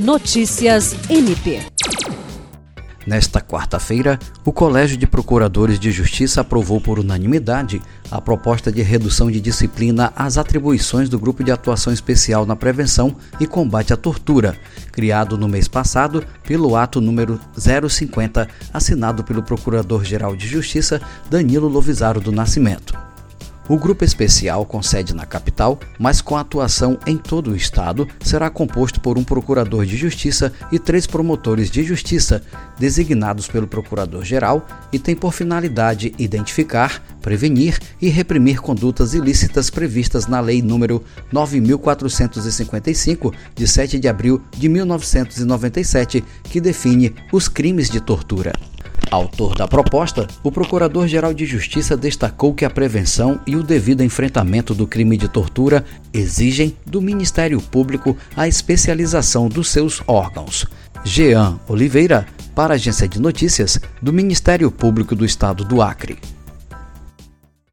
Notícias MP. Nesta quarta-feira, o Colégio de Procuradores de Justiça aprovou por unanimidade a proposta de redução de disciplina às atribuições do Grupo de Atuação Especial na Prevenção e Combate à Tortura, criado no mês passado pelo ato número 050, assinado pelo Procurador-Geral de Justiça Danilo Lovisaro do Nascimento. O grupo especial, com sede na capital, mas com atuação em todo o estado, será composto por um procurador de justiça e três promotores de justiça, designados pelo procurador-geral, e tem por finalidade identificar, prevenir e reprimir condutas ilícitas previstas na Lei nº 9455, de 7 de abril de 1997, que define os crimes de tortura. Autor da proposta, o Procurador-Geral de Justiça destacou que a prevenção e o devido enfrentamento do crime de tortura exigem do Ministério Público a especialização dos seus órgãos. Jean Oliveira, para a Agência de Notícias do Ministério Público do Estado do Acre.